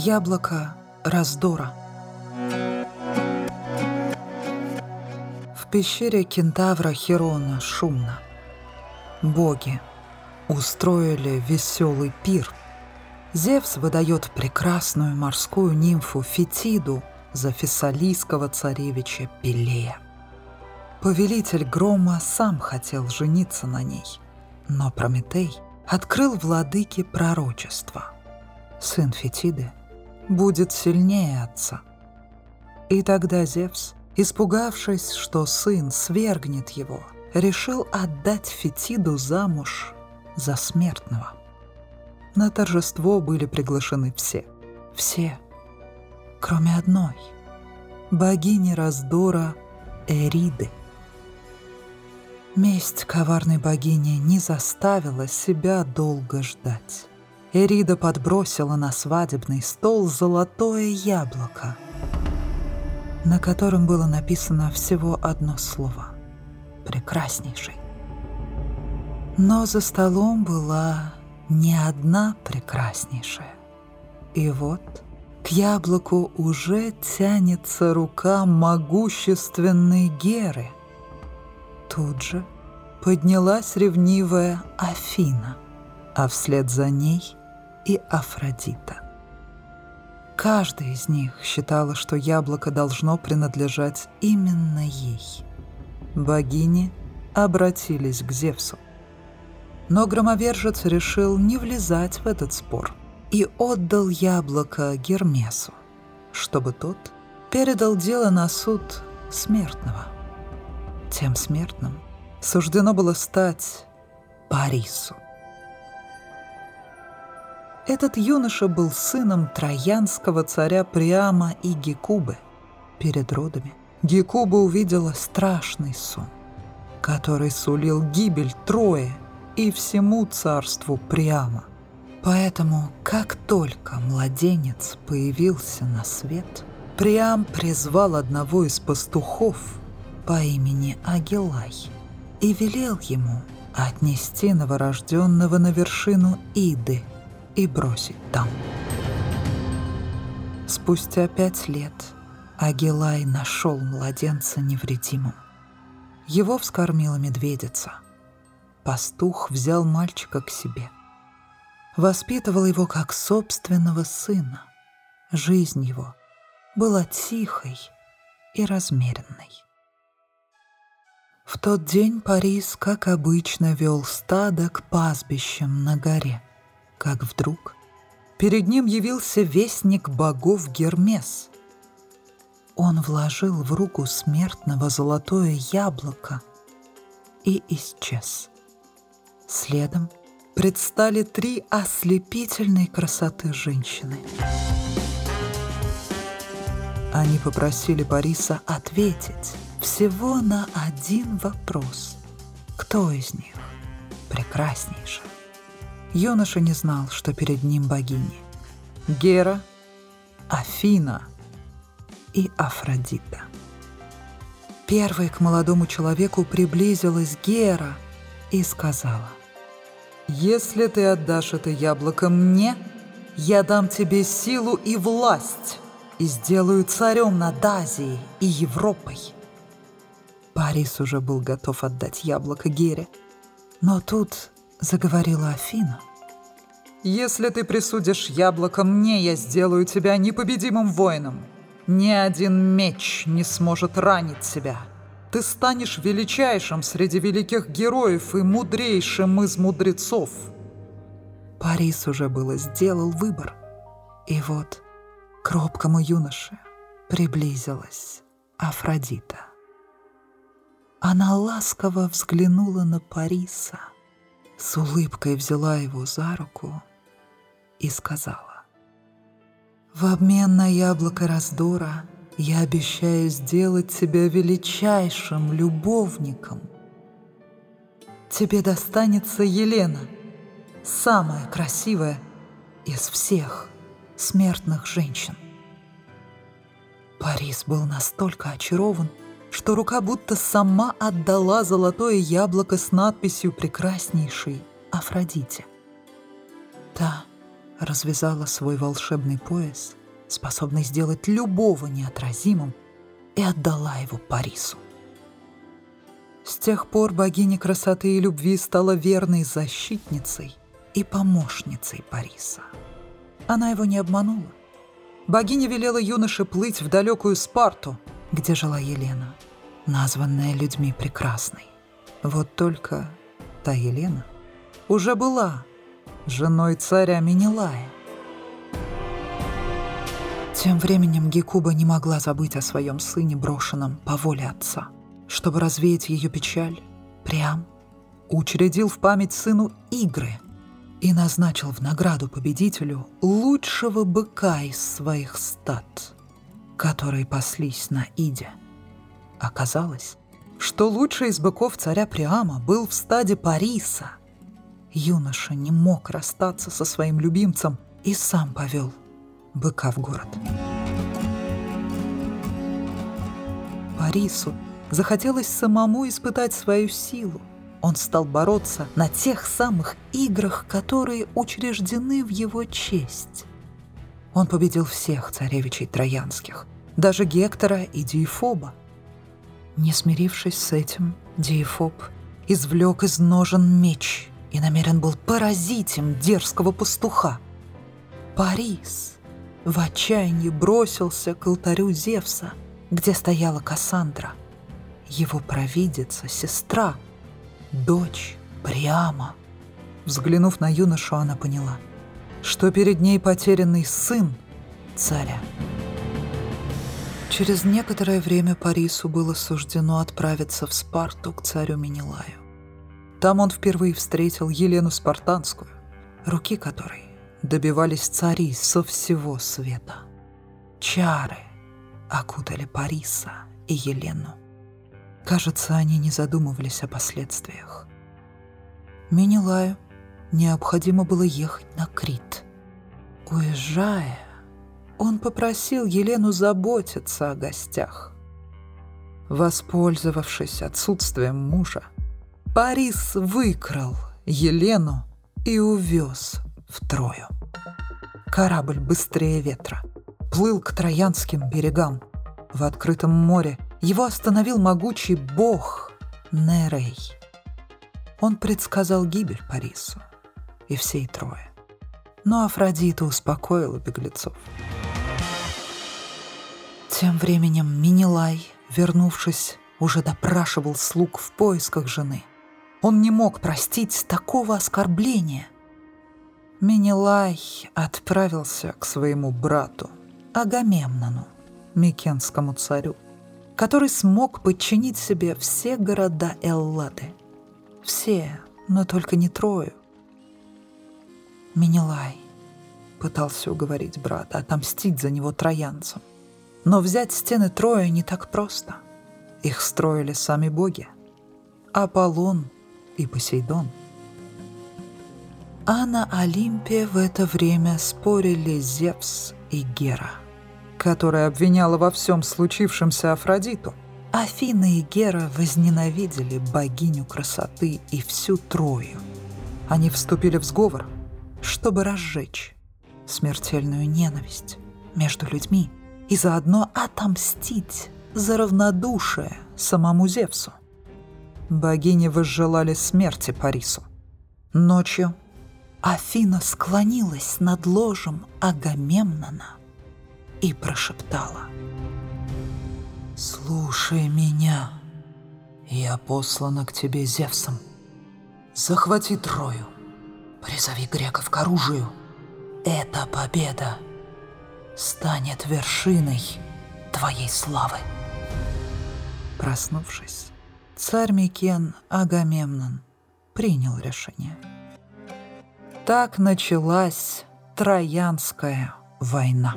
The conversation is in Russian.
Яблоко раздора. В пещере кентавра Херона шумно. Боги устроили веселый пир. Зевс выдает прекрасную морскую нимфу Фетиду за фессалийского царевича Пелея. Повелитель грома сам хотел жениться на ней, но Прометей открыл владыке пророчество. Сын Фетиды будет сильнее отца. И тогда Зевс, испугавшись, что сын свергнет его, решил отдать Фетиду замуж за смертного. На торжество были приглашены все. Все, кроме одной — богини раздора Эриды. Месть коварной богини не заставила себя долго ждать. Эрида подбросила на свадебный стол золотое яблоко, на котором было написано всего одно слово — «прекраснейший». Но за столом была не одна прекраснейшая. И вот к яблоку уже тянется рука могущественной Геры. Тут же поднялась ревнивая Афина, а вслед за ней и Афродита. Каждая из них считала, что яблоко должно принадлежать именно ей. Богини обратились к Зевсу. Но громовержец решил не влезать в этот спор и отдал яблоко Гермесу, чтобы тот передал дело на суд смертного. Тем смертным суждено было стать Парису. Этот юноша был сыном троянского царя Приама и Гекубы. Перед родами Гекуба увидела страшный сон, который сулил гибель Трои и всему царству Приама. Поэтому, как только младенец появился на свет, Приам призвал одного из пастухов по имени Агилай и велел ему отнести новорожденного на вершину Иды – и бросить там. Спустя пять лет Агилай нашел младенца невредимым. Его вскормила медведица. Пастух взял мальчика к себе. Воспитывал его как собственного сына. Жизнь его была тихой и размеренной. В тот день Парис, как обычно, вел стадо к пастбищам на горе – как вдруг перед ним явился вестник богов Гермес. Он вложил в руку смертного золотое яблоко и исчез. Следом предстали три ослепительной красоты женщины. Они попросили Бориса ответить всего на один вопрос. Кто из них прекраснейшая? Юноша не знал, что перед ним богини. Гера, Афина и Афродита. Первой к молодому человеку приблизилась Гера и сказала, «Если ты отдашь это яблоко мне, я дам тебе силу и власть и сделаю царем над Азией и Европой». Парис уже был готов отдать яблоко Гере, но тут заговорила Афина. «Если ты присудишь яблоко мне, я сделаю тебя непобедимым воином. Ни один меч не сможет ранить тебя. Ты станешь величайшим среди великих героев и мудрейшим из мудрецов». Парис уже было сделал выбор. И вот к робкому юноше приблизилась Афродита. Она ласково взглянула на Париса – с улыбкой взяла его за руку и сказала, «В обмен на яблоко раздора я обещаю сделать тебя величайшим любовником. Тебе достанется Елена, самая красивая из всех смертных женщин». Парис был настолько очарован, что рука будто сама отдала золотое яблоко с надписью «Прекраснейший Афродите». Та развязала свой волшебный пояс, способный сделать любого неотразимым, и отдала его Парису. С тех пор богиня красоты и любви стала верной защитницей и помощницей Париса. Она его не обманула. Богиня велела юноше плыть в далекую Спарту, где жила Елена, названная людьми прекрасной. Вот только та Елена уже была женой царя Менелая. Тем временем Гекуба не могла забыть о своем сыне, брошенном по воле отца. Чтобы развеять ее печаль, Приам учредил в память сыну игры и назначил в награду победителю лучшего быка из своих стад, которые паслись на Иде. Оказалось, что лучший из быков царя Приама был в стаде Париса. Юноша не мог расстаться со своим любимцем и сам повел быка в город. Парису захотелось самому испытать свою силу. Он стал бороться на тех самых играх, которые учреждены в его честь. Он победил всех царевичей троянских, даже Гектора и Диефоба. Не смирившись с этим, Диефоб извлек из ножен меч и намерен был поразить им дерзкого пастуха. Парис в отчаянии бросился к алтарю Зевса, где стояла Кассандра, его провидица, сестра, дочь Приама. Взглянув на юношу, она поняла, что перед ней потерянный сын царя. Через некоторое время Парису было суждено отправиться в Спарту к царю Менелаю. Там он впервые встретил Елену Спартанскую, руки которой добивались цари со всего света. Чары окутали Париса и Елену. Кажется, они не задумывались о последствиях. Менелаю необходимо было ехать на Крит. Уезжая, он попросил Елену заботиться о гостях. Воспользовавшись отсутствием мужа, Парис выкрал Елену и увез в Трою. Корабль быстрее ветра плыл к Троянским берегам. В открытом море его остановил могучий бог Нерей. Он предсказал гибель Парису и всей Трое. Но Афродита успокоила беглецов. Тем временем Минилай, вернувшись, уже допрашивал слуг в поисках жены. Он не мог простить такого оскорбления. Минилай отправился к своему брату Агамемнону, Микенскому царю, который смог подчинить себе все города Эллады. Все, но только не Трою. Минилай пытался уговорить брата отомстить за него троянцам. Но взять стены Троя не так просто. Их строили сами боги. Аполлон и Посейдон. А на Олимпе в это время спорили Зевс и Гера, которая обвиняла во всем случившемся Афродиту. Афина и Гера возненавидели богиню красоты и всю Трою. Они вступили в сговор, чтобы разжечь смертельную ненависть между людьми и заодно отомстить за равнодушие самому Зевсу. Богини возжелали смерти Парису. Ночью Афина склонилась над ложем Агамемнона и прошептала. «Слушай меня, я послана к тебе Зевсом. Захвати Трою, призови греков к оружию. Эта победа станет вершиной твоей славы. Проснувшись, царь Микен Агамемнон принял решение. Так началась Троянская война.